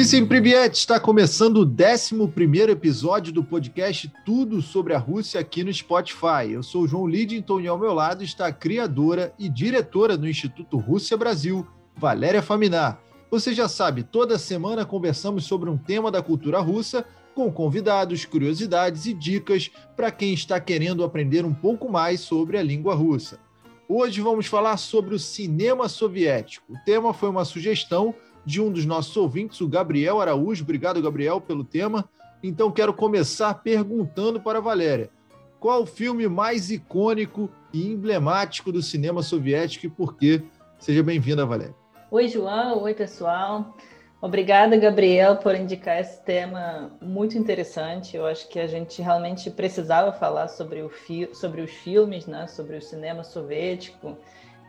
Visem Privyet está começando o 11 episódio do podcast Tudo sobre a Rússia aqui no Spotify. Eu sou o João Lidington e ao meu lado está a criadora e diretora do Instituto Rússia Brasil, Valéria Faminar. Você já sabe, toda semana conversamos sobre um tema da cultura russa com convidados, curiosidades e dicas para quem está querendo aprender um pouco mais sobre a língua russa. Hoje vamos falar sobre o cinema soviético. O tema foi uma sugestão de um dos nossos ouvintes, o Gabriel Araújo. Obrigado, Gabriel, pelo tema. Então, quero começar perguntando para a Valéria: qual o filme mais icônico e emblemático do cinema soviético e por quê? Seja bem-vinda, Valéria. Oi, João. Oi, pessoal. Obrigada, Gabriel, por indicar esse tema muito interessante. Eu acho que a gente realmente precisava falar sobre, o fi sobre os filmes, né? sobre o cinema soviético.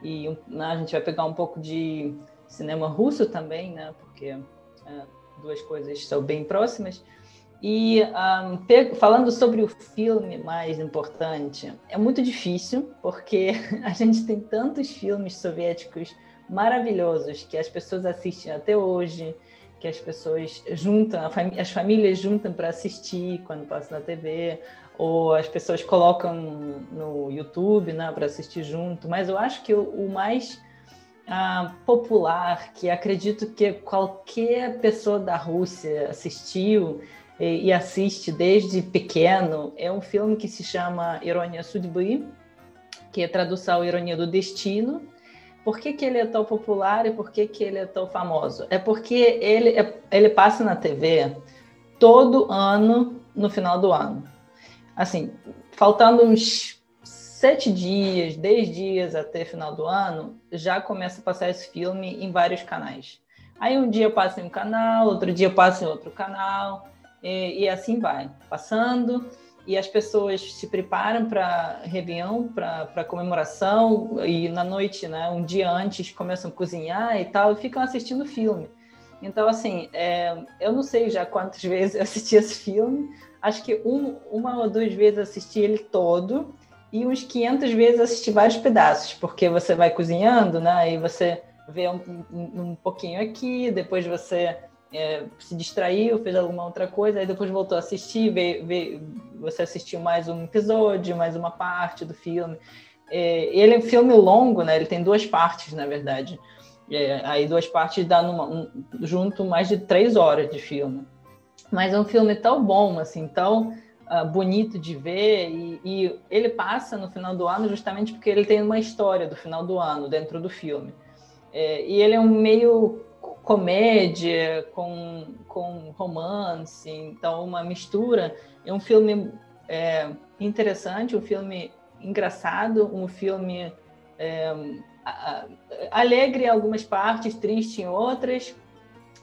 E né, a gente vai pegar um pouco de cinema russo também, né? Porque é, duas coisas são bem próximas. E um, falando sobre o filme mais importante, é muito difícil, porque a gente tem tantos filmes soviéticos maravilhosos que as pessoas assistem até hoje, que as pessoas juntam, as famílias juntam para assistir quando passa na TV, ou as pessoas colocam no YouTube né, para assistir junto. Mas eu acho que o, o mais uh, popular que acredito que qualquer pessoa da Rússia assistiu e, e, assiste desde pequeno é um filme que se chama Ironia Судьбы, que é tradução Ironia do Destino. Por que, que ele é tão popular e por que, que ele é tão famoso? É porque ele, é, ele passa na TV todo ano no final do ano. Assim, faltando uns sete dias, dez dias até final do ano, já começa a passar esse filme em vários canais. Aí um dia passa em um canal, outro dia passa em outro canal, e, e assim vai, passando, e as pessoas se preparam para Réveillon, para comemoração, e na noite, né, um dia antes, começam a cozinhar e tal, e ficam assistindo o filme. Então, assim, é, eu não sei já quantas vezes eu assisti esse filme, acho que um, uma ou duas vezes assisti ele todo, e uns 500 vezes assistir vários pedaços, porque você vai cozinhando, né? E você vê um, um, pouquinho aqui, depois você é, se distraiu, fez alguma outra coisa, aí depois voltou a assistir, vê, vê, você assistiu mais um episódio, mais uma parte do filme. É, ele é um filme longo, né? Ele tem duas partes, na verdade. É, aí duas partes dá numa, um, junto mais de três horas de filme. Mas é um filme tão bom, assim, tão uh, bonito de ver e, e, ele passa no final do ano justamente porque ele tem uma história do final do ano dentro do filme. É, e ele é um meio comédia com, com romance, então uma mistura. É um filme é, interessante, um filme engraçado, um filme é, alegre em algumas partes, triste em outras.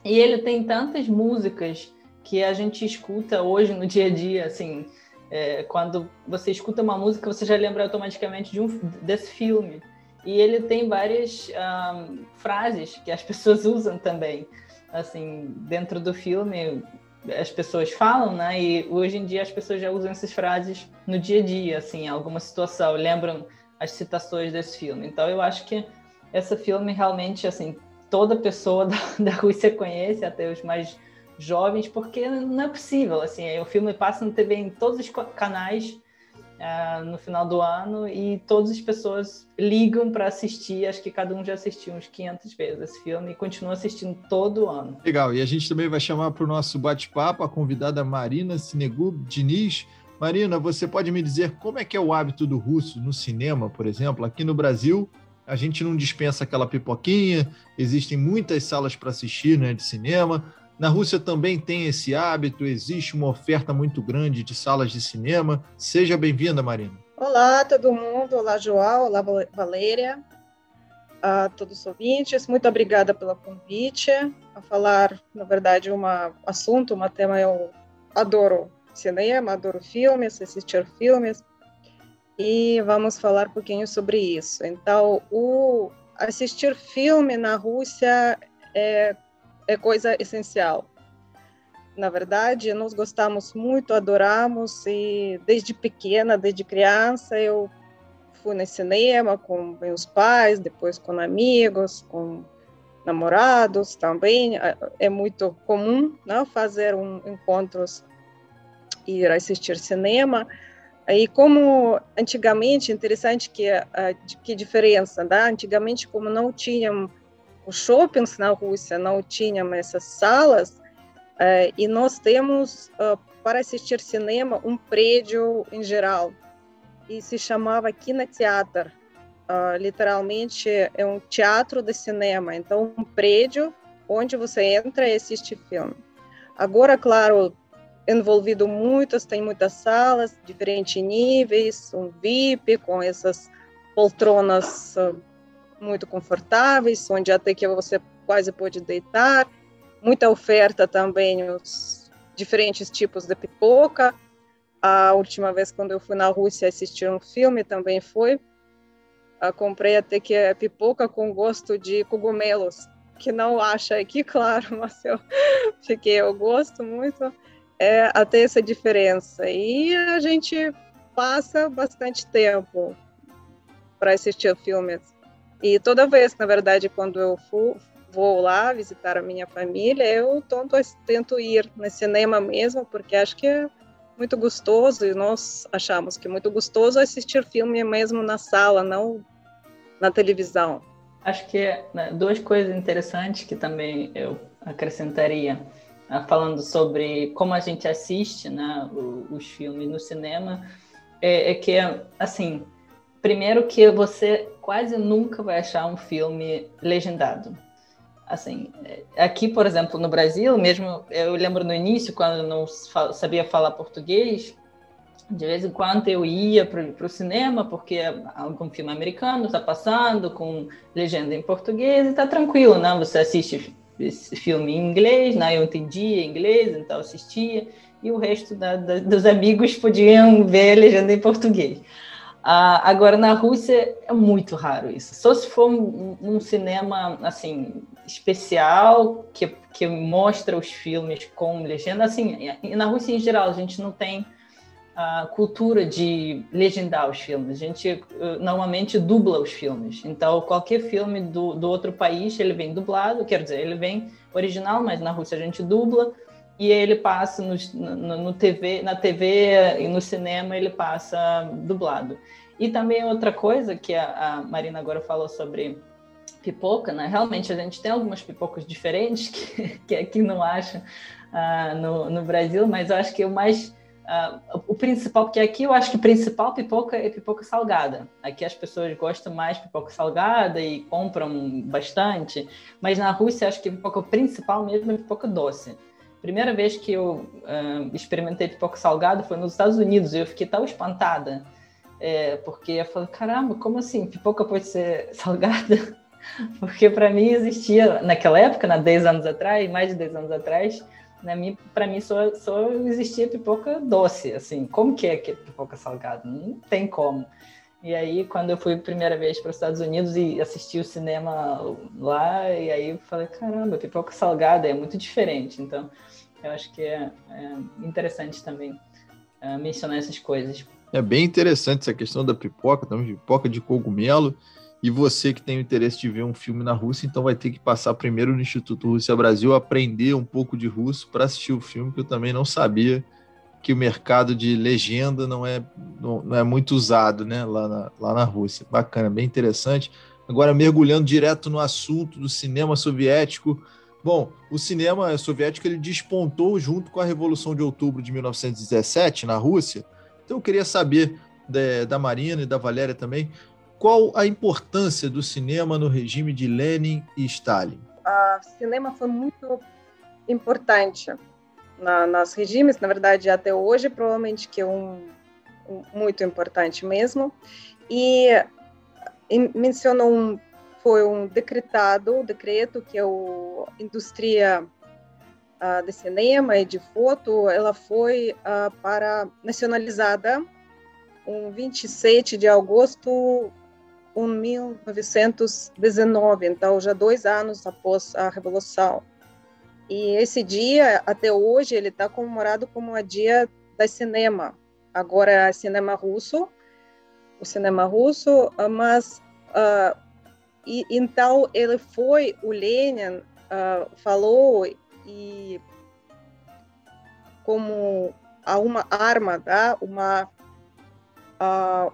E ele tem tantas músicas que a gente escuta hoje no dia a dia, assim, é, quando você escuta uma música, você já lembra automaticamente de um, desse filme. E ele tem várias um, frases que as pessoas usam também. Assim, dentro do filme, as pessoas falam, né? E hoje em dia as pessoas já usam essas frases no dia a dia, assim, alguma situação, lembram as citações desse filme. Então, eu acho que esse filme realmente, assim, toda pessoa da, da Rússia conhece, até os mais jovens, porque não é possível, assim, o filme passa na TV em todos os canais uh, no final do ano e todas as pessoas ligam para assistir, acho que cada um já assistiu uns 500 vezes esse filme e continua assistindo todo ano. Legal, e a gente também vai chamar para o nosso bate-papo a convidada Marina Sinegub Diniz. Marina, você pode me dizer como é que é o hábito do russo no cinema, por exemplo? Aqui no Brasil, a gente não dispensa aquela pipoquinha, existem muitas salas para assistir né, de cinema, na Rússia também tem esse hábito, existe uma oferta muito grande de salas de cinema. Seja bem-vinda, Marina. Olá, todo mundo. Olá, João. Olá, Valéria. A todos os ouvintes, muito obrigada pelo convite a falar, na verdade, um assunto, um tema eu adoro cinema, adoro filmes, assistir filmes, e vamos falar um pouquinho sobre isso. Então, o assistir filme na Rússia é é coisa essencial. Na verdade, nós gostamos muito, adoramos e desde pequena, desde criança, eu fui no cinema com meus pais, depois com amigos, com namorados também. É muito comum né, fazer um, encontros e ir assistir cinema. E como antigamente, interessante que que diferença, né? Antigamente, como não tinham os shoppings na Rússia, não tinham essas salas, e nós temos para assistir cinema um prédio em geral e se chamava Kinoteatro. Uh, literalmente é um teatro de cinema, então um prédio onde você entra e assiste filme. Agora, claro, envolvido muitas, tem muitas salas, diferentes níveis, um VIP com essas poltronas uh, muito confortáveis, onde até que você quase pode deitar. Muita oferta também, os diferentes tipos de pipoca. A última vez quando eu fui na Rússia assistir um filme também foi eu comprei até que é pipoca com gosto de cogumelos, que não acha aqui, claro, mas eu fiquei, eu gosto muito é, até essa diferença. E a gente passa bastante tempo para assistir filmes. E toda vez, na verdade, quando eu for, vou lá visitar a minha família, eu tento, tento ir no cinema mesmo, porque acho que é muito gostoso e nós achamos que é muito gostoso assistir filme mesmo na sala, não na televisão. Acho que né, duas coisas interessantes que também eu acrescentaria, né, falando sobre como a gente assiste né, os filmes no cinema, é, é que, assim, primeiro que você quase nunca vai achar um filme legendado assim, é, aqui, por exemplo, no Brasil, mesmo eu lembro no início, quando não sabia falar português, de vez em quando eu ia para o cinema, porque algum filme americano está passando com legenda em português e está tranquilo, né? Você assiste esse filme em inglês, né? Eu entendia inglês, então assistia, e o resto da, da, dos amigos podiam ver a legenda em português. Uh, agora, na Rússia é muito raro isso. Só se for um, um, cinema, assim, especial, que, que mostra os filmes com legenda. Assim, na Rússia, em geral, a gente não tem a cultura de legendar os filmes. A gente uh, normalmente dubla os filmes. Então, qualquer filme do, do outro país, ele vem dublado, quer dizer, ele vem original, mas na Rússia a gente dubla e ele passa no, no, no, TV, na TV e no cinema ele passa dublado. E também outra coisa que a, a, Marina agora falou sobre pipoca, né? Realmente a gente tem algumas pipocas diferentes que, que aqui não acha uh, no, no Brasil, mas eu acho que o mais uh, o principal, porque aqui eu acho que o principal pipoca é pipoca salgada. Aqui as pessoas gostam mais de pipoca salgada e compram bastante, mas na Rússia acho que a pipoca principal mesmo é pipoca doce. Primeira vez que eu uh, experimentei pipoca salgada foi nos Estados Unidos e eu fiquei tão espantada, é, porque eu falei, caramba, como assim? Pipoca pode ser salgada? Porque para mim existia, naquela época, na né, 10 anos atrás, mais de 10 anos atrás, para mim só, só existia pipoca doce, assim, como que é que é pipoca salgada? Não tem como. E aí, quando eu fui primeira vez para os Estados Unidos e assisti o cinema lá, e aí falei, caramba, pipoca salgada é muito diferente. Então, eu acho que é, é interessante também é, mencionar essas coisas. É bem interessante essa questão da pipoca, também pipoca de cogumelo. E você que tem o interesse de ver um filme na Rússia, então vai ter que passar primeiro no Instituto Rússia Brasil, aprender um pouco de russo para assistir o filme, que eu também não sabia que o mercado de legenda não é, não, é muito usado né, lá, na, lá na Rússia. Bacana, bem interessante. Agora, mergulhando direto no assunto do cinema soviético. Bom, o cinema soviético ele despontou junto com a Revolução de Outubro de 1917 na Rússia. Então, eu queria saber da, da Marina e da Valéria também qual a importância do cinema no regime de Lenin e Stalin? O cinema foi muito importante na, nas regimes, na verdade até hoje provavelmente que é um, um muito importante mesmo. E, e mencionou um foi um decretado, decreto que é o indústria uh, de cinema e de foto, ela foi uh, para nacionalizada um 27 de agosto 1919, então já dois anos após a Revolução. E esse dia, até hoje, ele está comemorado como o Dia da Cinema. Agora é cinema russo, o cinema russo, mas uh, e então ele foi, o Lenin uh, falou e como uma arma, tá? uma uh,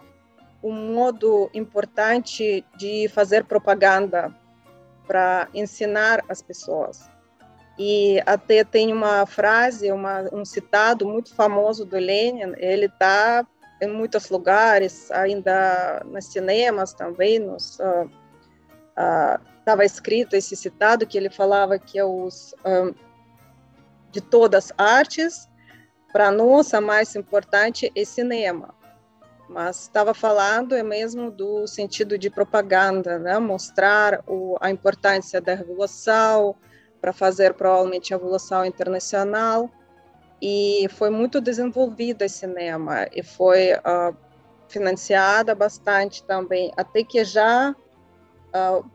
um modo importante de fazer propaganda para ensinar as pessoas. E até tem uma frase, uma, um citado muito famoso do Lenin, ele está em muitos lugares, ainda nos cinemas também, nos, uh, estava uh, escrito esse citado que ele falava que é os um, de todas as artes, para nós a mais importante é cinema mas estava falando é mesmo do sentido de propaganda, né? mostrar o, a importância da revolução para fazer provavelmente a revolução internacional e foi muito desenvolvida esse cinema e foi uh, financiada bastante também, até que já uh,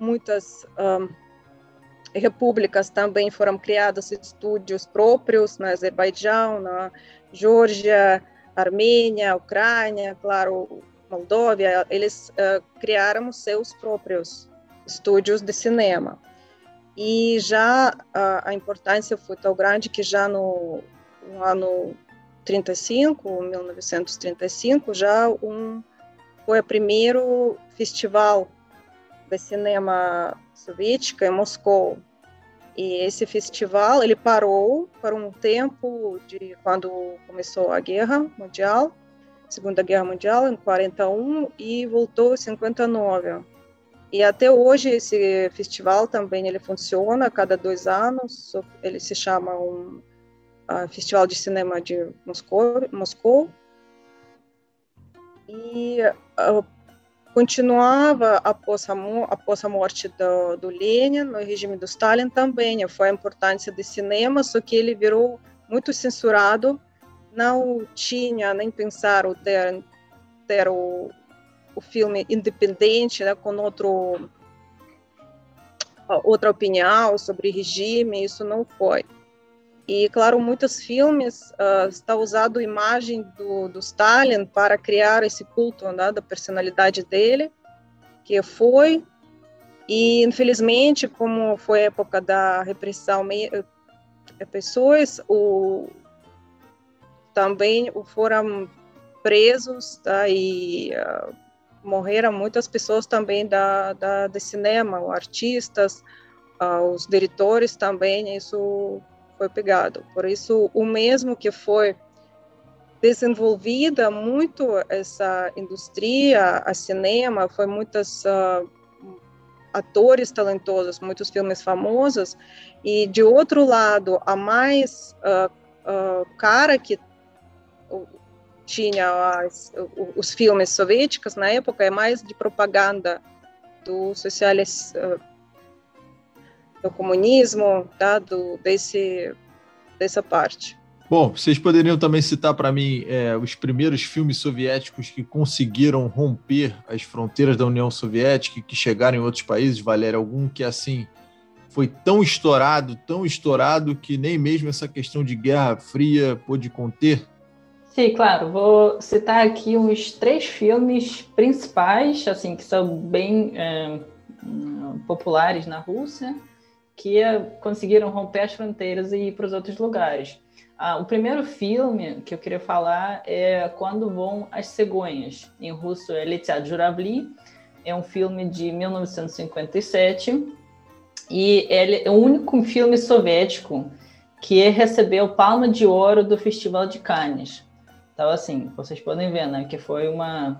muitas uh, repúblicas também foram criadas estúdios próprios na Azerbaijão, na Geórgia, Armênia, Ucrânia, claro, Moldóvia, eles uh, criaram seus próprios estúdios de cinema. E já uh, a importância foi tão grande que já no, no ano 35, 1935, já um, foi o primeiro festival de cinema soviético em Moscou. E esse festival ele parou por um tempo de quando começou a guerra mundial, Segunda Guerra Mundial em 41 e voltou em 59. E até hoje esse festival também ele funciona a cada dois anos. Ele se chama um uh, Festival de Cinema de Moscou. Moscou. E uh, continuava após a, após a morte do, do Lenin, no regime do Stalin também, foi a importância do cinema, só que ele virou muito censurado, não tinha nem pensar ter, ter o, o filme independente, né, com outro, outra opinião sobre regime, isso não foi. E, claro, muitos filmes uh, está usando a imagem do, do Stalin para criar esse culto né, da personalidade dele, que foi. E, infelizmente, como foi a época da repressão de pessoas, o, também foram presos tá, e uh, morreram muitas pessoas também da, da, de cinema, artistas, uh, os diretores também, isso foi pegado. Por isso, o mesmo que foi desenvolvida muito essa indústria, a cinema, foi muitos uh, atores talentosos, muitos filmes famosos, e de outro lado, a mais uh, uh, cara que tinha as, os filmes soviéticos na época é mais de propaganda do socialismo do comunismo, tá? do, desse, dessa parte. Bom, vocês poderiam também citar para mim é, os primeiros filmes soviéticos que conseguiram romper as fronteiras da União Soviética e que chegaram em outros países, Valéria? Algum que assim foi tão estourado, tão estourado que nem mesmo essa questão de Guerra Fria pôde conter? Sim, claro. Vou citar aqui uns três filmes principais, assim, que são bem é, populares na Rússia que conseguiram romper as fronteiras e ir para os outros lugares. Ah, o primeiro filme que eu queria falar é Quando Vão as Cegonhas. Em russo é Letiad Juravli. É um filme de 1957 e ele é o único filme soviético que recebeu Palma de Ouro do Festival de Cannes. Então, assim, vocês podem ver, né, que foi uma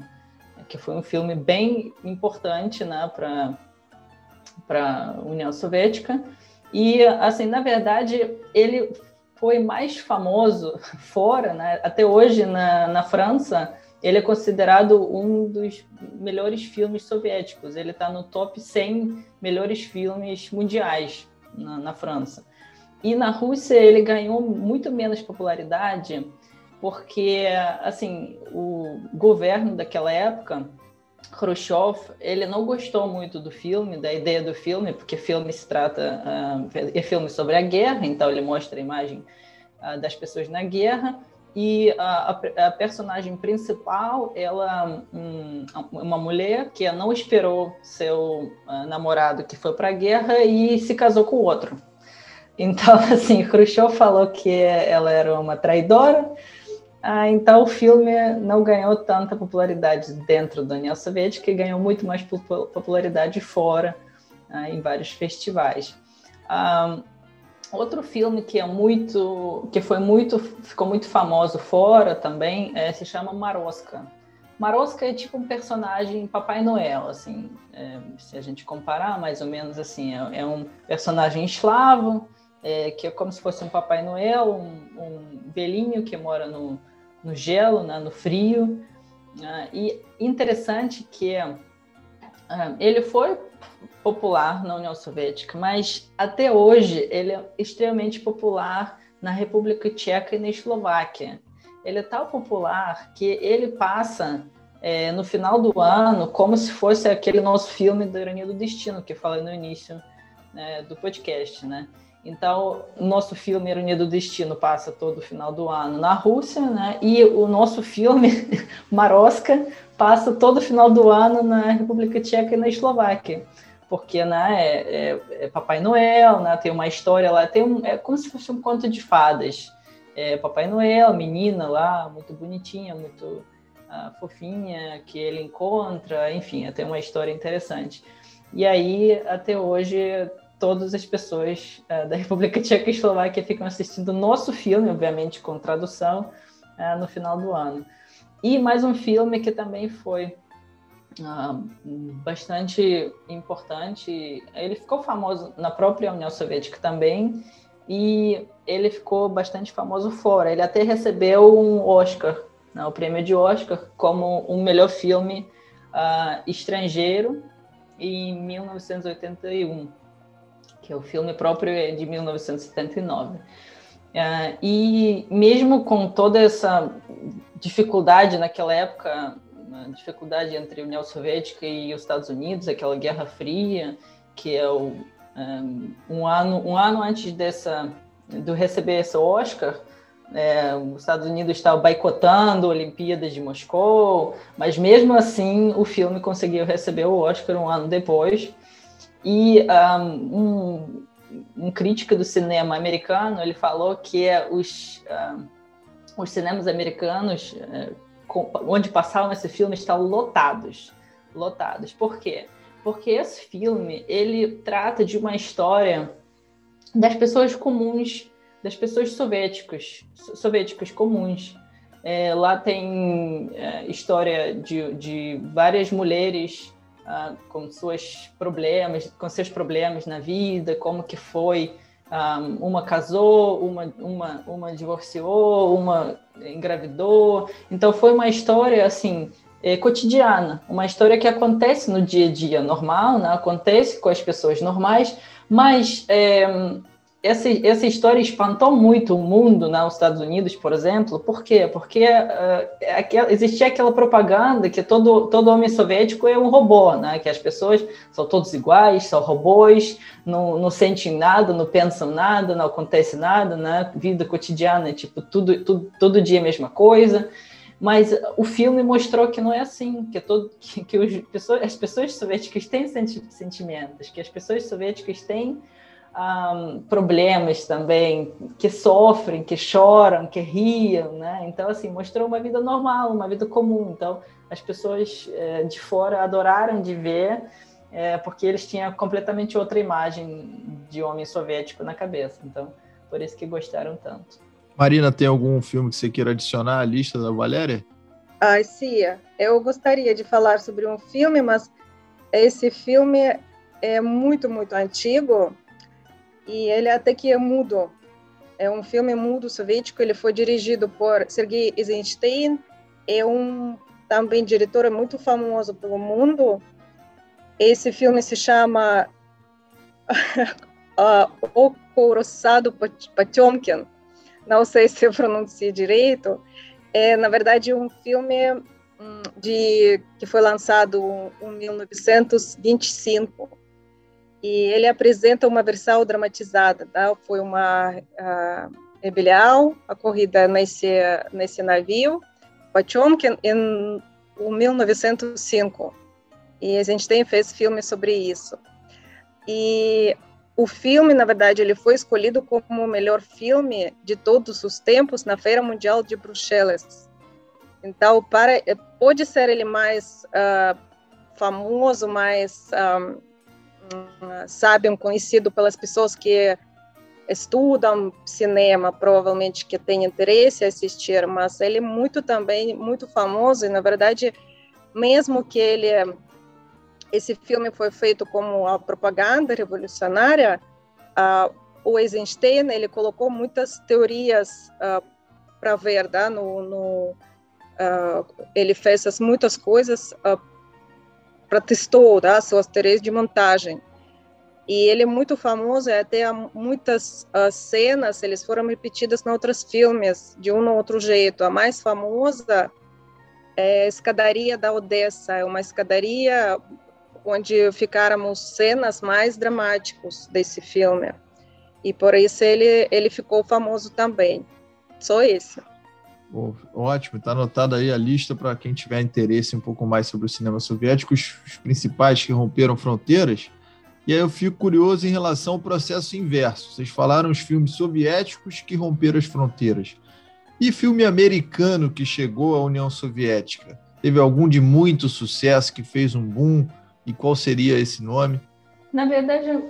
que foi um filme bem importante, né, para para a União Soviética. E, assim, na verdade, ele foi mais famoso fora, né? até hoje na, na França, ele é considerado um dos melhores filmes soviéticos. Ele está no top 100 melhores filmes mundiais na, na, França. E na Rússia ele ganhou muito menos popularidade porque, assim, o governo daquela época Khrushchev, ele não gostou muito do filme, da ideia do filme, porque filme se trata, uh, é filme sobre a guerra, então ele mostra a imagem uh, das pessoas na guerra, e a, a, personagem principal, ela um, uma mulher que não esperou seu uh, namorado que foi para a guerra e se casou com outro. Então, assim, Khrushchev falou que ela era uma traidora, ah, então o filme não ganhou tanta popularidade dentro da União Soviética e ganhou muito mais popularidade fora, ah, em vários festivais. Ah, outro filme que é muito, que foi muito, ficou muito famoso fora também, é, se chama Maroska. Maroska é tipo um personagem Papai Noel, assim, é, se a gente comparar, mais ou menos assim, é, é um personagem eslavo, é, que é como se fosse um Papai Noel, um, um velhinho que mora no, no gelo, né, no frio. Uh, e interessante que uh, ele foi popular na União Soviética, mas até hoje ele é extremamente popular na República Tcheca e na Eslováquia. Ele é tão popular que ele passa é, no final do ano como se fosse aquele nosso filme do Ironia do Destino que eu falei no início né, do podcast, né? Então, nosso filme Ironia do Destino passa todo final do ano na Rússia, né? E o nosso filme Maroska passa todo final do ano na República Tcheca e na Eslováquia. Porque, né, é, é, é Papai Noel, né? Tem uma história lá, tem um, é como se fosse um conto de fadas. É Papai Noel, menina lá, muito bonitinha, muito uh, fofinha, que ele encontra, enfim, tem uma história interessante. E aí, até hoje, todas as pessoas uh, da República Tcheca e Eslováquia ficam assistindo nosso filme, obviamente com tradução, uh, no final do ano. E mais um filme que também foi uh, bastante importante. Ele ficou famoso na própria União Soviética também, e ele ficou bastante famoso fora. Ele até recebeu um Oscar, né, o prêmio de Oscar, como o um melhor filme estrangeiro em 1981 que é o filme próprio é de 1979. É, e mesmo com toda essa dificuldade naquela época, dificuldade entre a União Soviética e os Estados Unidos, aquela Guerra Fria, que é o, um, um ano um ano antes dessa do receber esse Oscar, é, os Estados Unidos estavam boicotando Olimpíadas de Moscou, mas mesmo assim o filme conseguiu receber o Oscar um ano depois. E um, um, crítico do cinema americano ele falou que é os, um, os cinemas americanos uh, onde passavam esse filme estão lotados, lotados. Por quê? Porque esse filme ele trata de uma história das pessoas comuns, das pessoas soviéticas, soviéticas comuns. É, lá tem é, história de, de várias mulheres uh, com seus problemas, com seus problemas na vida, como que foi um, ah, uma casou, uma, uma, uma divorciou, uma engravidou. Então foi uma história assim é, cotidiana, uma história que acontece no dia a dia normal, né? acontece com as pessoas normais, mas é, essa, essa história espantou muito o mundo nos Estados Unidos, por exemplo. Por quê? Porque uh, existia aquela propaganda que todo, todo homem soviético é um robô, né? que as pessoas são todos iguais, são robôs, não, não sentem nada, não pensam nada, não acontece nada, né? vida cotidiana, tipo, tudo, tudo, todo dia a mesma coisa. Mas o filme mostrou que não é assim, que, todo, que, que os, pessoas, as pessoas soviéticas têm sentimentos, que as pessoas soviéticas têm um, problemas também, que sofrem, que choram, que riam, né? Então, assim, mostrou uma vida normal, uma vida comum. Então, as pessoas é, de fora adoraram de ver, é, porque eles tinham completamente outra imagem de homem soviético na cabeça. Então, por isso que gostaram tanto. Marina, tem algum filme que você queira adicionar à lista da Valéria? Ah, Cia, eu gostaria de falar sobre um filme, mas esse filme é muito, muito antigo, e ele até que é mudo. É um filme mudo soviético, ele foi dirigido por Sergei Eisenstein, é um também diretor muito famoso pelo mundo. Esse filme se chama uh, O Couraçado Potemkin, não sei se eu pronunciei direito. É, na verdade, um filme hum, de, que foi lançado em 1925 e ele apresenta uma versão dramatizada, tá? Foi uma Rebelião, a corrida nesse, nesse navio, Potemkin, em 1905. E a gente tem fez filme sobre isso. E o filme, na verdade, ele foi escolhido como o melhor filme de todos os tempos na Feira Mundial de Bruxelas. Então, para, pode ser ele mais uh, famoso, mais um, ah, sabe, um conhecido pelas pessoas que estudam cinema, provavelmente que têm interesse em assistir, mas ele é muito também muito famoso e na verdade, mesmo que ele esse filme foi feito como a propaganda revolucionária, uh, o Eisenstein ele colocou muitas teorias uh, para ver, tá? no, no uh, ele fez as, muitas coisas para testou tá? suas teorias de montagem. E ele é muito famoso, até muitas uh, cenas, eles foram repetidas em outros filmes, de um ou outro jeito. A mais famosa é a Escadaria da Odessa, é uma escadaria onde ficaram cenas mais dramáticas desse filme. E por isso ele, ele ficou famoso também. Só isso. Ótimo, está anotada aí a lista para quem tiver interesse um pouco mais sobre o cinema soviético, os, os principais que romperam fronteiras. E aí eu fico curioso em relação ao processo inverso. Vocês falaram os filmes soviéticos que romperam as fronteiras. E filme americano que chegou à União Soviética? Teve algum de muito sucesso que fez um boom? E qual seria esse nome? Na verdade,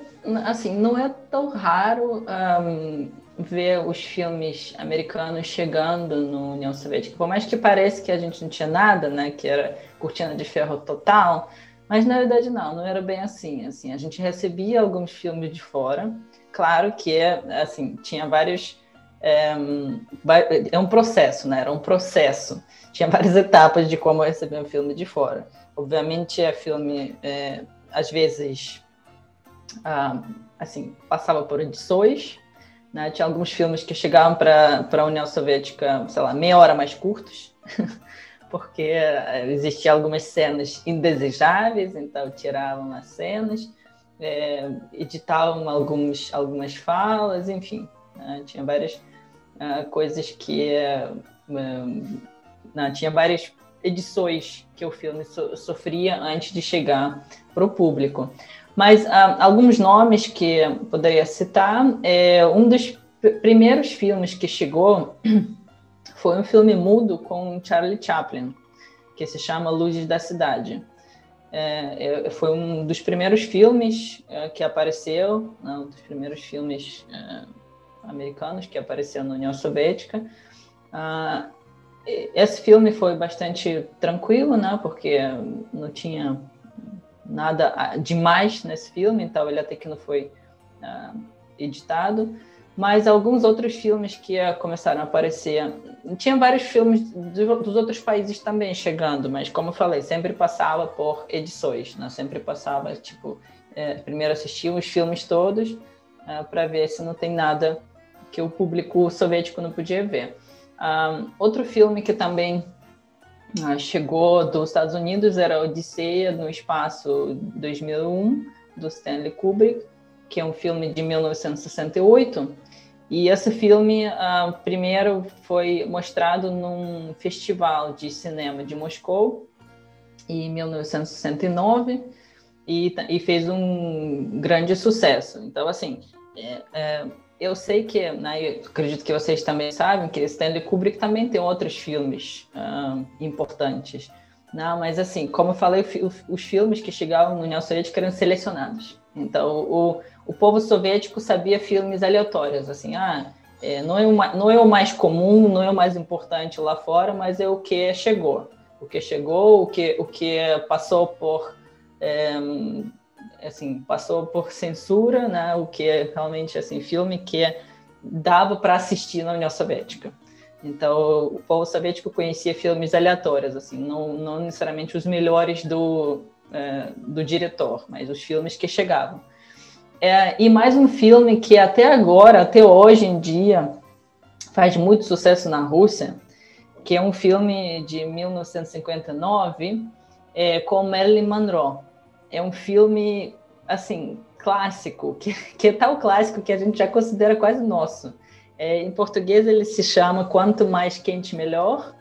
assim, não é tão raro um, ver os filmes americanos chegando na União Soviética. Por mais que pareça que a gente não tinha nada, né, que era cortina de ferro total, mas na verdade não, não era bem assim. Assim, a gente recebia alguns filmes de fora. Claro que assim tinha vários é, é um processo, né? Era um processo. Tinha várias etapas de como receber um filme de fora. Obviamente, é filme é, às vezes ah, assim passava por edições. Né? Tinha alguns filmes que chegavam para a União Soviética, sei lá, meia hora mais curtos. porque eh, existiam algumas cenas indesejáveis, então tiravam as cenas, é, editavam alguns, algumas falas, enfim, né? tinha várias uh, coisas que uh, tinha várias edições que o filme so, sofria antes de chegar para o público. Mas uh, alguns nomes que poderia citar, é, um dos primeiros filmes que chegou foi um filme mudo com Charlie Chaplin, que se chama Luzes da Cidade. É, é, foi um dos primeiros filmes é, que apareceu, não, um dos primeiros filmes é, americanos que apareceu na União Soviética. Ah, esse filme foi bastante tranquilo, né, porque não tinha nada demais nesse filme, então ele até que não foi ah, editado mas alguns outros filmes que começaram a aparecer. Tinha vários filmes dos outros países também chegando, mas como eu falei, sempre passava por edições, né? Sempre passava, tipo, é, primeiro assistia os filmes todos é, para ver se não tem nada que o público soviético não podia ver. Um, outro filme que também uh, chegou dos Estados Unidos era Odisseia no Espaço 2001, do Stanley Kubrick, que é um filme de 1968, e esse filme, uh, primeiro, foi mostrado num festival de cinema de Moscou, em 1969, e, e fez um grande sucesso. Então, assim, é, é, eu sei que, né, acredito que vocês também sabem, que Stanley Kubrick também tem outros filmes uh, importantes. Não, mas assim, como eu falei, os filmes que chegavam na União Soviética eram selecionados. Então, o, o povo soviético sabia filmes aleatórios, assim, ah, é, não, é uma, não é o mais comum, não é o mais importante lá fora, mas é o que chegou. O que chegou, o que, o que passou por, é, assim, passou por censura, né? o que é realmente, assim, filme que dava para assistir na União Soviética. Então, o povo soviético conhecia filmes aleatórios, assim, não, não necessariamente os melhores do, é, do diretor, mas os filmes que chegavam. É, e mais um filme que até agora, até hoje em dia, faz muito sucesso na Rússia, que é um filme de 1959 é, com Marilyn Monroe. É um filme, assim, clássico, que, que é tal clássico que a gente já considera quase nosso. É, em português ele se chama Quanto Mais Quente Melhor.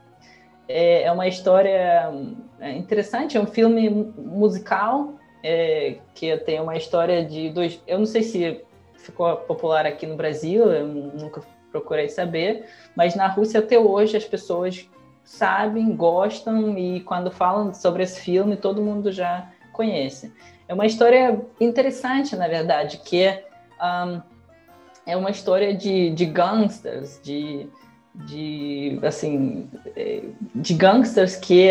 É, é uma história é, interessante, é um filme musical é, que tem uma história de dois. Eu não sei se ficou popular aqui no Brasil, eu nunca procurei saber, mas na Rússia até hoje as pessoas sabem, gostam e quando falam sobre esse filme todo mundo já conhece. É uma história interessante, na verdade, que é, um, é uma história de, de gangsters, de, de assim, é, de gangsters que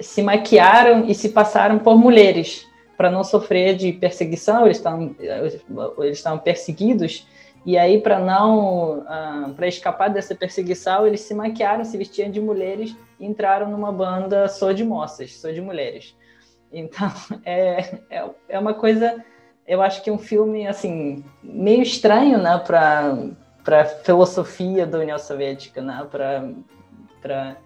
se maquiaram e se passaram por mulheres para não sofrer de perseguição, eles estão eles estão perseguidos e aí para não uh, para escapar dessa perseguição, eles se maquiaram, se vestiam de mulheres e entraram numa banda só de moças, só de mulheres. Então é, é, é uma coisa, eu acho que é um filme assim meio estranho, né, para para filosofia da União Soviética, né, para para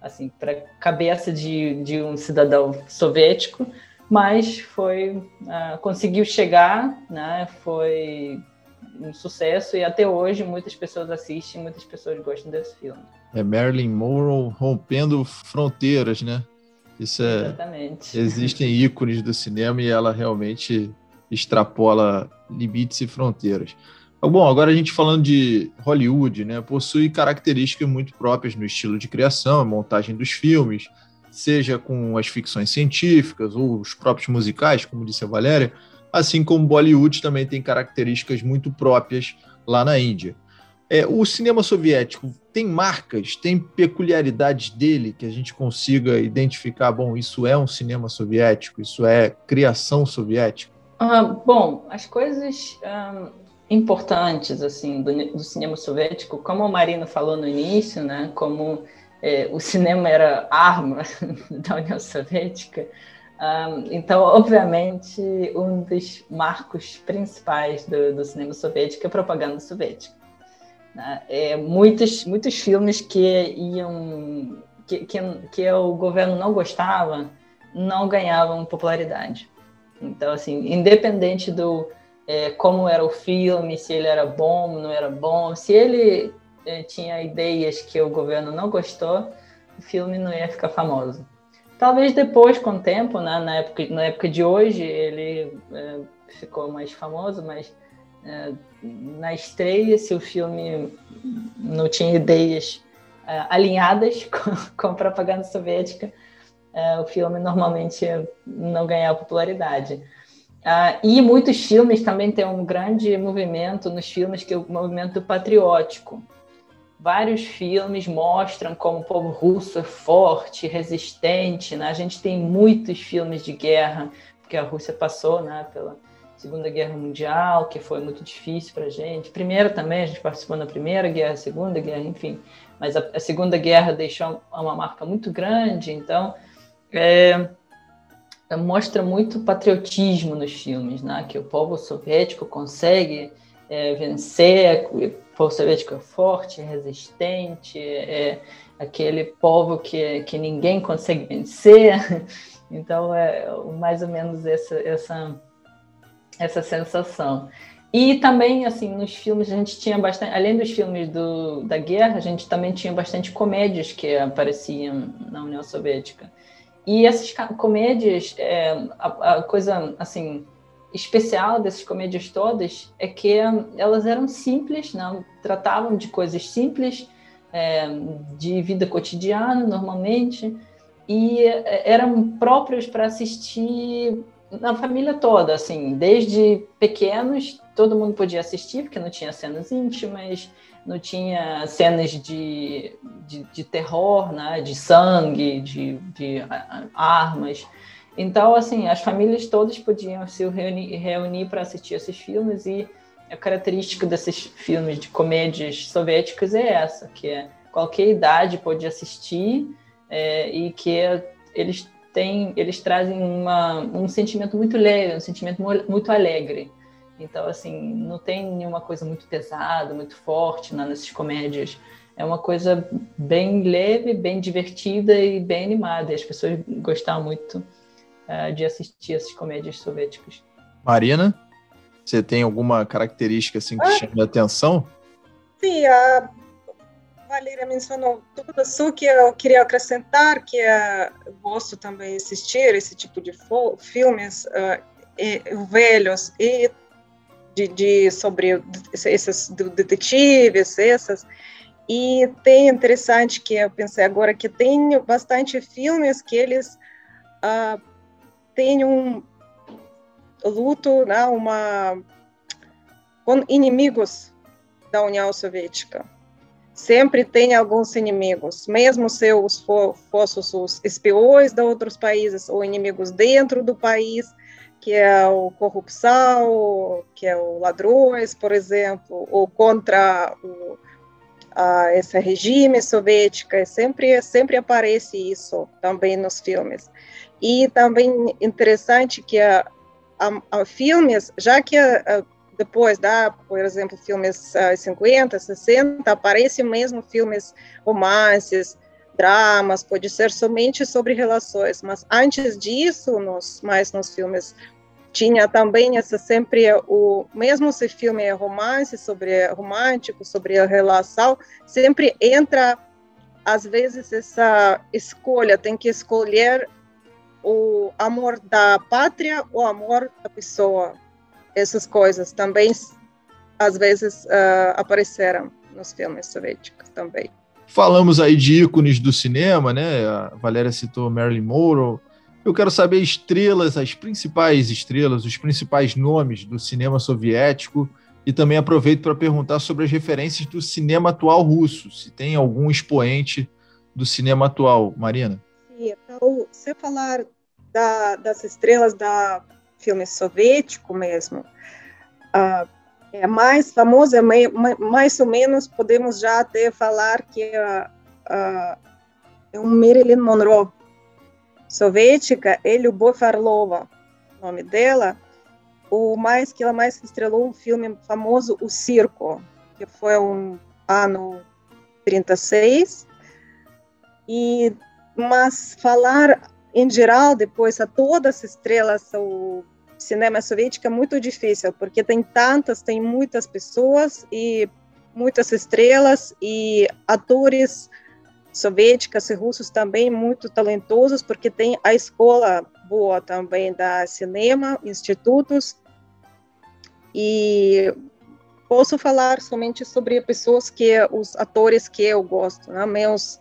assim para cabeça de, de um cidadão soviético mas foi uh, conseguiu chegar, né? Foi um sucesso e até hoje muitas pessoas assistem, muitas pessoas gostam desse filme. É Marilyn Monroe rompendo fronteiras, né? Isso é. Exatamente. Existem ícones do cinema e ela realmente extrapola limites e fronteiras. Bom, agora a gente falando de Hollywood, né? Possui características muito próprias no estilo de criação, montagem dos filmes, seja com as ficções científicas ou os próprios musicais, como disse a Valéria, assim como Bollywood também tem características muito próprias lá na Índia. É, o cinema soviético tem marcas, tem peculiaridades dele que a gente consiga identificar. Bom, isso é um cinema soviético, isso é criação soviética. Uh, bom, as coisas um, importantes assim do, do, cinema soviético, como o Marino falou no início, né, como é, o cinema era arma da União Soviética. Um, então, obviamente, um dos marcos principais do, do cinema soviético é a propaganda soviética. Né? É, muitos, muitos filmes que iam que, que, que o governo não gostava não ganhavam popularidade. Então, assim, independente do é, como era o filme, se ele era bom, não era bom, se ele é, tinha ideias que o governo não gostou, o filme não ia ficar famoso. Talvez depois, com o tempo, né, na, época, na época de hoje, ele é, ficou mais famoso, mas é, na estreia, se o filme não tinha ideias é, alinhadas com, com a propaganda soviética, é, o filme normalmente não ganhava popularidade. Uh, e muitos filmes também têm um grande movimento nos filmes que é o movimento patriótico vários filmes mostram como o povo russo é forte, resistente. Né? A gente tem muitos filmes de guerra, porque a Rússia passou né, pela Segunda Guerra Mundial, que foi muito difícil para a gente. Primeira também, a gente participou na Primeira Guerra, Segunda Guerra, enfim. Mas a, a Segunda Guerra deixou uma marca muito grande, então é, mostra muito patriotismo nos filmes, né? que o povo soviético consegue é, vencer, o povo soviético é forte, resistente, é aquele povo que, que ninguém consegue vencer. Então, é mais ou menos essa, essa, essa sensação. E também, assim, nos filmes a gente tinha bastante, além dos filmes do, da guerra, a gente também tinha bastante comédias que apareciam na União Soviética. E essas comédias, é, a, a coisa, assim, especial dessas comédias todas é que elas eram simples, não tratavam de coisas simples, é, de vida cotidiana normalmente, e é, eram próprios para assistir na família toda, assim, desde pequenos todo mundo podia assistir, porque não tinha cenas íntimas, não tinha cenas de, de, de terror, né, de sangue, de, de armas. Então, assim, as famílias todas podiam se reunir, reunir para assistir esses filmes e a característica desses filmes de comédias soviéticas é essa, que é qualquer idade pode assistir é, e que eles têm, eles trazem uma, um sentimento muito leve, um sentimento muito alegre. Então, assim, não tem nenhuma coisa muito pesada, muito forte né, nessas comédias. É uma coisa bem leve, bem divertida e bem animada. E as pessoas gostaram muito uh, de assistir essas comédias soviéticas. Marina, você tem alguma característica assim que ah. chama a atenção? Sim, a Valéria mencionou tudo, só que eu queria acrescentar que eu gosto também de assistir esse tipo de filmes uh, e, velhos e de, de, sobre esses detetives, essas. E tem interessante que eu pensei agora que tem bastante filmes que eles uh, têm um luto, né, uma com inimigos da União Soviética. Sempre tem alguns inimigos, mesmo se os fossem os espiões de outros países ou inimigos dentro do país, que é o corrupção, que é o ladrões, por exemplo, ou contra o, a, esse regime soviético, sempre sempre aparece isso também nos filmes. E também interessante que a, a, a filmes, já que a, depois da, por exemplo, filmes uh, 50, 60, aparecem mesmo filmes romances, dramas, pode ser somente sobre relações, mas antes disso, nos, mais nos filmes, tinha também essa sempre o mesmo se filme é romance sobre romântico sobre a relação sempre entra às vezes essa escolha tem que escolher o amor da pátria ou amor da pessoa essas coisas também às vezes uh, apareceram nos filmes soviéticos também. Falamos aí de ícones do cinema, né? A Valéria citou Marilyn Monroe. Eu quero saber estrelas, as principais estrelas, os principais nomes do cinema soviético e também aproveito para perguntar sobre as referências do cinema atual russo, se tem algum expoente do cinema atual, Marina. Sim, então, se falar da, das estrelas da filme soviético mesmo, uh, é mais famoso, é mais, mais ou menos podemos já até falar que uh, uh, é um Marilyn Monroe. Soviética, ele o Bofarlova, nome dela, o mais que ela mais estrelou um filme famoso, O Circo, que foi um ano 36, e mas falar em geral, depois, a todas as estrelas, o cinema soviético é muito difícil, porque tem tantas, tem muitas pessoas e muitas estrelas e atores soviéticos e russos também muito talentosos, porque tem a escola boa também da cinema, institutos, e posso falar somente sobre pessoas que, os atores que eu gosto, né? meus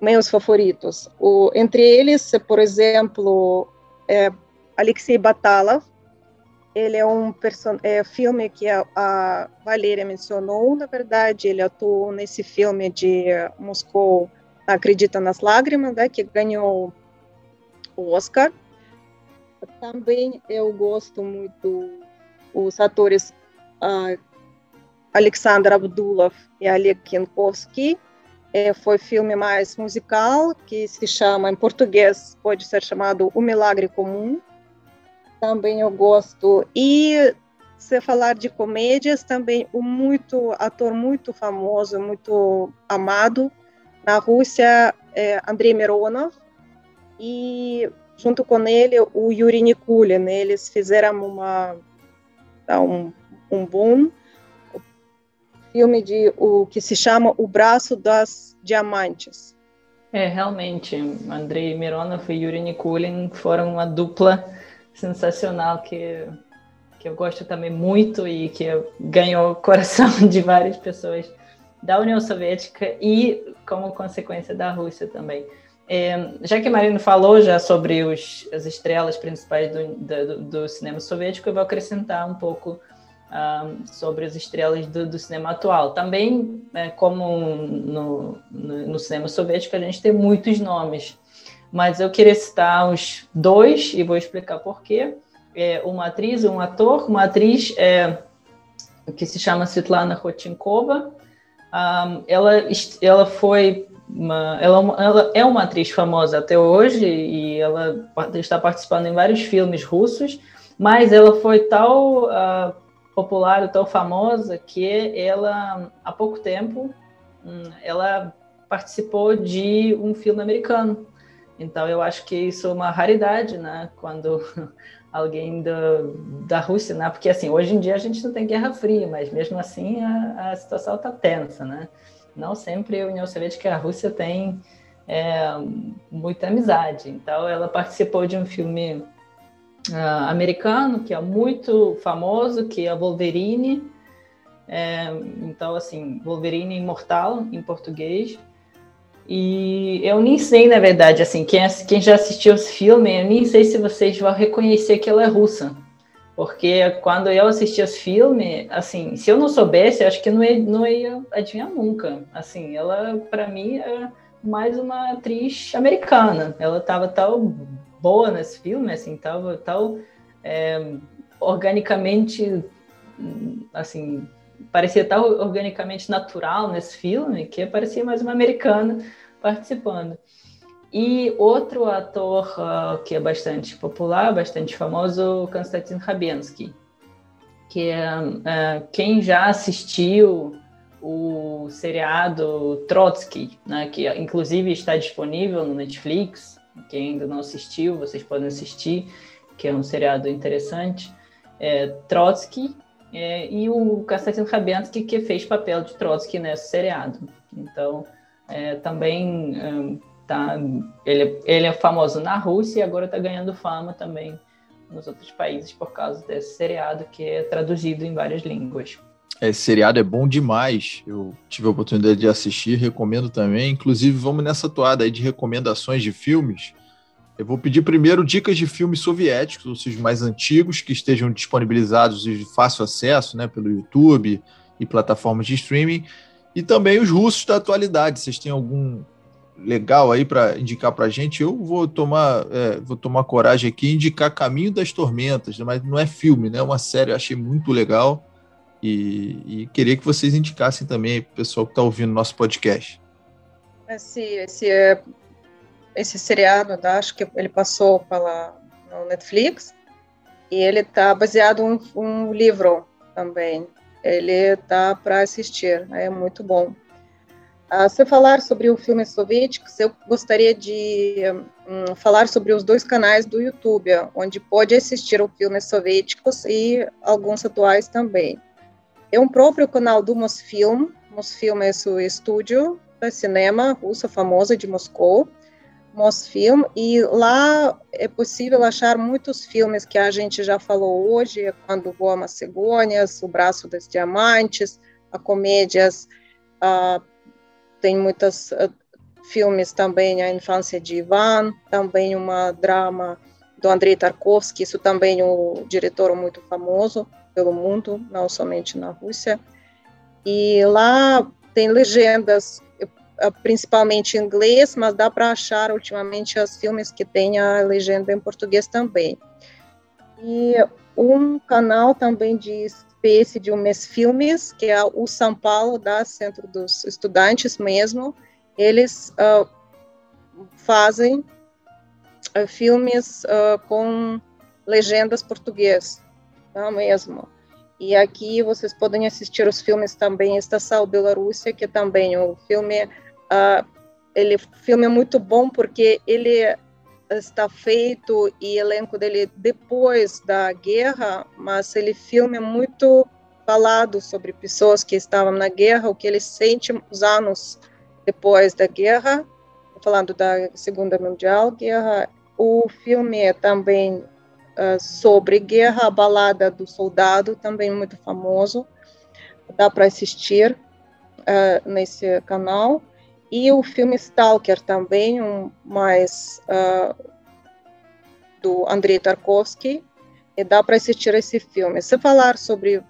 meus favoritos. O, entre eles, por exemplo, é Alexei Batalov. Ele é um é, filme que a, a Valéria mencionou, na verdade, ele atuou nesse filme de Moscou, Acredita nas Lágrimas, né, que ganhou o Oscar. Também eu gosto muito os atores uh, Alexander Abdulov e Alek Yankovsky, é, foi filme mais musical, que se chama, em português, pode ser chamado O Milagre Comum. Também eu gosto. E se falar de comédias, também um muito ator muito famoso, muito amado na Rússia, é Andrei Mironov. E junto com ele, o Yuri Nikulin. Eles fizeram uma, um, um boom filme de o que se chama O Braço das Diamantes. É, realmente, Andrei Mironov e Yuri Nikulin foram uma dupla sensacional que, que eu gosto também muito e que ganhou o coração de várias pessoas da União Soviética e como consequência da Rússia também. É, já que Marino falou já sobre os, as estrelas principais do, do, do cinema soviético, eu vou acrescentar um pouco um, sobre as estrelas do, do, cinema atual. Também, né, como no, no, no, cinema soviético, a gente tem muitos nomes, mas eu queria citar os dois e vou explicar por quê. É uma atriz, um ator, uma atriz é, que se chama Svetlana Rotinkova. Um, ela, ela foi uma, ela, ela, é uma atriz famosa até hoje e ela está participando em vários filmes russos, mas ela foi tal uh, popular, tão famosa, que ela, há pouco tempo, hum, ela participou de um filme americano. Então, eu acho que isso é uma raridade, né? Quando alguém do, da Rússia, né? Porque assim, hoje em dia a gente não tem Guerra Fria, mas mesmo assim a, a situação está tensa, né? Não sempre a União Soviética e a Rússia têm é, muita amizade. Então, ela participou de um filme uh, americano que é muito famoso, que é Wolverine. É, então, assim, Wolverine Imortal em português. E eu nem sei, na verdade, assim, quem, quem já assistiu esse filme, eu nem sei se vocês vão reconhecer que ela é russa. Porque quando eu assisti esse filme, assim, se eu não soubesse, eu acho que não ia, não ia adivinhar nunca. Assim, ela, para mim, é mais uma atriz americana. Ela estava tão boa nesse filme, assim, tava tão é, organicamente, assim, parecia tão organicamente natural nesse filme que parecia mais uma americana participando. E outro ator uh, que é bastante popular, bastante famoso, Konstantin Rabensky, que é uh, quem já assistiu o seriado Trotsky, né, que inclusive está disponível no Netflix. Quem ainda não assistiu, vocês podem assistir, que é um seriado interessante. É, Trotsky é, e o Konstantin Rabensky, que fez papel de Trotsky nesse seriado. Então, é, também é, tá, ele, ele é famoso na Rússia e agora está ganhando fama também nos outros países por causa desse seriado que é traduzido em várias línguas. Esse seriado é bom demais. Eu tive a oportunidade de assistir, recomendo também. Inclusive, vamos nessa toada aí de recomendações de filmes. Eu vou pedir primeiro dicas de filmes soviéticos, ou seja, mais antigos, que estejam disponibilizados de fácil acesso, né, pelo YouTube e plataformas de streaming, e também os russos da atualidade. Vocês têm algum legal aí para indicar para a gente? Eu vou tomar, é, vou tomar coragem aqui e indicar Caminho das Tormentas, mas não é filme, né? É uma série, eu achei muito legal e, e queria que vocês indicassem também para o pessoal que está ouvindo nosso podcast. Esse, esse, esse seriado, tá? acho que ele passou pela no Netflix e ele está baseado em um, um livro também. Ele tá para assistir, né? é muito bom. Uh, se falar sobre o filme soviético, eu gostaria de um, falar sobre os dois canais do YouTube, onde pode assistir o filmes soviéticos e alguns atuais também. É um próprio canal do Mosfilm. Mosfilm é o estúdio de cinema russo famoso de Moscou. Mosfilm, e lá é possível achar muitos filmes que a gente já falou hoje, quando voa as cegônias, O Braço dos Diamantes, a comédias, uh, tem muitos uh, filmes também, A Infância de Ivan, também uma drama do Andrei Tarkovsky, isso também é um diretor muito famoso, pelo mundo, não somente na Rússia. E lá tem legendas, eh, principalmente em inglês, mas dá para achar ultimamente os filmes que têm a legenda em português também. E um canal também de espécie de umas filmes, que é o São Paulo, da Centro dos Estudantes mesmo, eles uh, fazem uh, filmes uh, com legendas português tá mesmo. E aqui vocês podem assistir os filmes também Estação Bielorrússia, que também o filme, uh, ele filme é muito bom porque ele está feito e elenco dele depois da guerra, mas ele filme é muito falado sobre pessoas que estavam na guerra, o que eles sentem os anos depois da guerra, falando da Segunda Mundial Guerra. O filme é também uh, sobre Guerra, a Balada do Soldado, também muito famoso. Dá para assistir uh, nesse canal. E o filme Stalker também, um mais uh, do Andrei Tarkovsky, e dá para assistir esse filme. Se falar sobre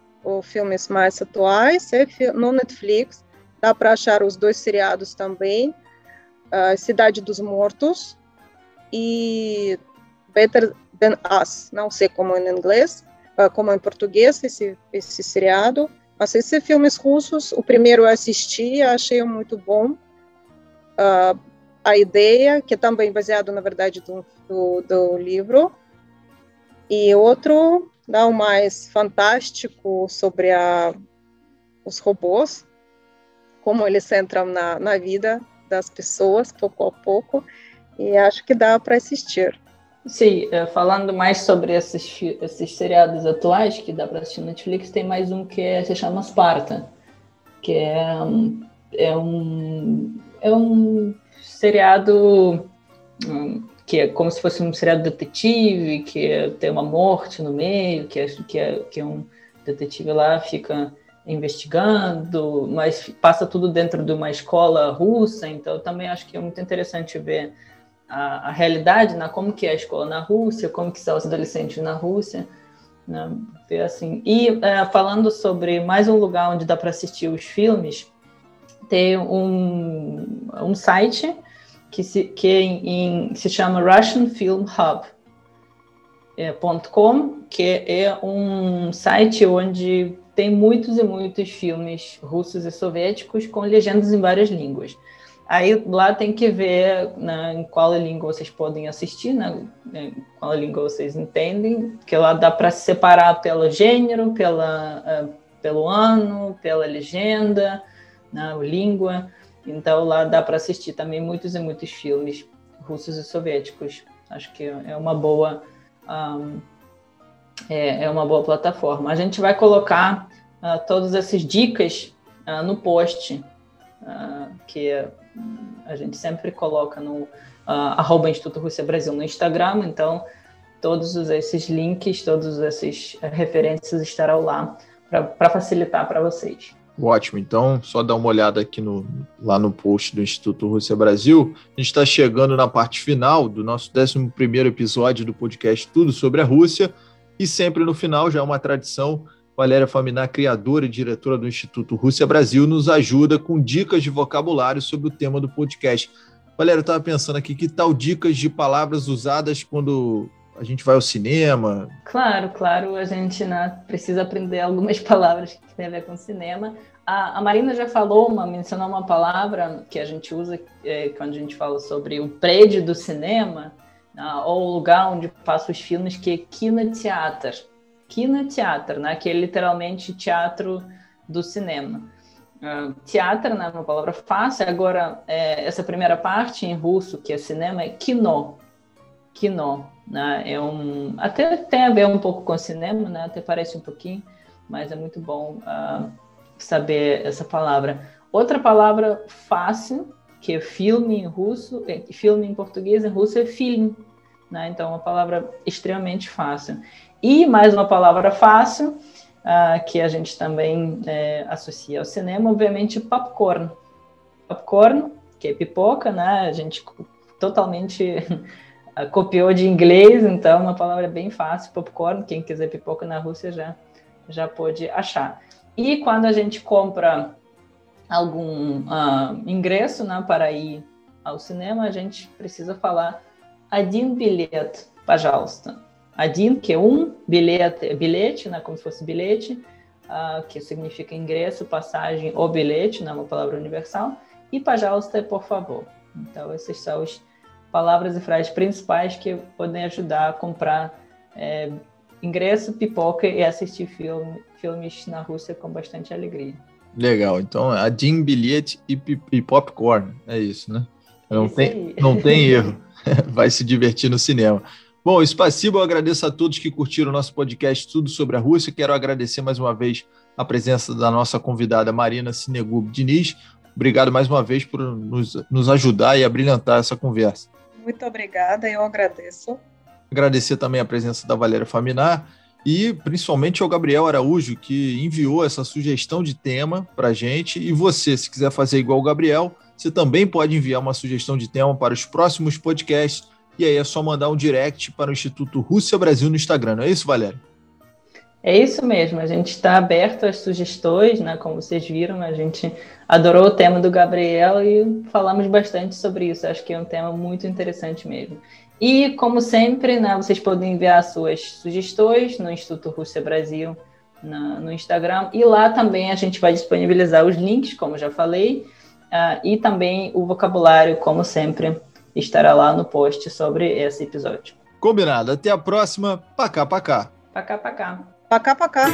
filmes mais atuais, é no Netflix, dá para achar os dois seriados também, Cidade dos Mortos e Better Than Us, não sei como em inglês, uh, como em português esse, esse seriado, mas esses filmes russos, o primeiro eu assisti, achei muito bom, uh, a ideia, que é também baseado, na verdade, do, do, do livro, e outro, não mais fantástico, sobre a, os robôs, como eles entram na, na vida das pessoas, pouco a pouco, e acho que dá para assistir. Sim, é, falando mais sobre esses, esses seriados atuais que dá para assistir no Netflix, tem mais um que é, se chama Sparta, que é, é um é um seriado hum, que é como se fosse um seriado detetive, que tem uma morte no meio, que é, que é, que é um detetive lá fica investigando, mas passa tudo dentro de uma escola russa, então também acho que é muito interessante ver a, a realidade, né, como que é a escola na Rússia, como que são os adolescentes na Rússia, né, ver assim. E é, falando sobre mais um lugar onde dá para assistir os filmes, tem um, um site que se, que em, se chama Russian Film Hub. É, .com, que é um site onde tem muitos e muitos filmes russos e soviéticos com legendas em várias línguas. Aí lá tem que ver né, em qual língua vocês podem assistir, né, em qual língua vocês entendem, que lá dá para separar pelo gênero, pela, uh, pelo ano, pela legenda, né, língua. Então lá dá para assistir também muitos e muitos filmes russos e soviéticos. Acho que é uma boa um, é, é, uma boa plataforma. A gente vai colocar uh, todas essas dicas uh, no post uh, que a gente sempre coloca no uh, arroba Instituto Rússia Brasil no Instagram, então todos esses links, todas essas referências estarão lá para facilitar para vocês. Ótimo, então só dar uma olhada aqui no, lá no post do Instituto Rússia Brasil. A gente está chegando na parte final do nosso 11 episódio do podcast Tudo sobre a Rússia. E sempre no final, já é uma tradição, Valéria Faminar, criadora e diretora do Instituto Rússia Brasil, nos ajuda com dicas de vocabulário sobre o tema do podcast. Valéria, eu estava pensando aqui, que tal dicas de palavras usadas quando a gente vai ao cinema? Claro, claro, a gente né, precisa aprender algumas palavras que têm a ver com cinema. A, a Marina já falou, uma, mencionou uma palavra que a gente usa é, quando a gente fala sobre o prédio do cinema, né, ou o lugar onde passam os filmes, que é kinoteatro Kinoteatro, né? Que é literalmente teatro do cinema. Uh, teatro, né? Uma palavra fácil. Agora, é, essa primeira parte em russo, que é cinema, é kino. Kino, né? É um, até tem a ver um pouco com cinema, né? Até parece um pouquinho, mas é muito bom uh, saber essa palavra. Outra palavra fácil, que é filme em russo, é, filme em português, em russo é film, né? Então, é uma palavra extremamente fácil. E mais uma palavra fácil, uh, que a gente também é, associa ao cinema, obviamente, popcorn. Popcorn, que é pipoca, né? A gente totalmente copiou de inglês, então uma palavra bem fácil, popcorn. Quem quiser pipoca na Rússia já, já pode achar. E quando a gente compra algum uh, ingresso né, para ir ao cinema, a gente precisa falar один билет, пожалуйста. Один, que é um, bilhete, bilhete, né, como se fosse bilhete, uh, que significa ingresso, passagem ou bilhete, né, uma palavra universal, e pajausta é por favor. Então, essas são as palavras e frases principais que podem ajudar a comprar é, ingresso, pipoca e assistir filme, filmes na Rússia com bastante alegria. Legal, então Adin, bilhete e, e popcorn, é isso, né? Não, tem, não tem erro, vai se divertir no cinema. Bom, Spaciba, eu agradeço a todos que curtiram o nosso podcast Tudo sobre a Rússia. Quero agradecer mais uma vez a presença da nossa convidada Marina Sinegub Diniz. Obrigado mais uma vez por nos, nos ajudar e abrilhantar essa conversa. Muito obrigada, eu agradeço. Agradecer também a presença da Valéria Faminar e principalmente ao Gabriel Araújo, que enviou essa sugestão de tema para a gente. E você, se quiser fazer igual o Gabriel, você também pode enviar uma sugestão de tema para os próximos podcasts e aí é só mandar um direct para o Instituto Rússia Brasil no Instagram, não é isso, Valéria? É isso mesmo, a gente está aberto às sugestões, né? Como vocês viram, a gente adorou o tema do Gabriel e falamos bastante sobre isso. Acho que é um tema muito interessante mesmo. E, como sempre, né, vocês podem enviar suas sugestões no Instituto Rússia Brasil na, no Instagram. E lá também a gente vai disponibilizar os links, como já falei, uh, e também o vocabulário, como sempre, estará lá no post sobre esse episódio. Combinado. Até a próxima. Pacá, pacá. Pacá, pacá. Pacá, pacá.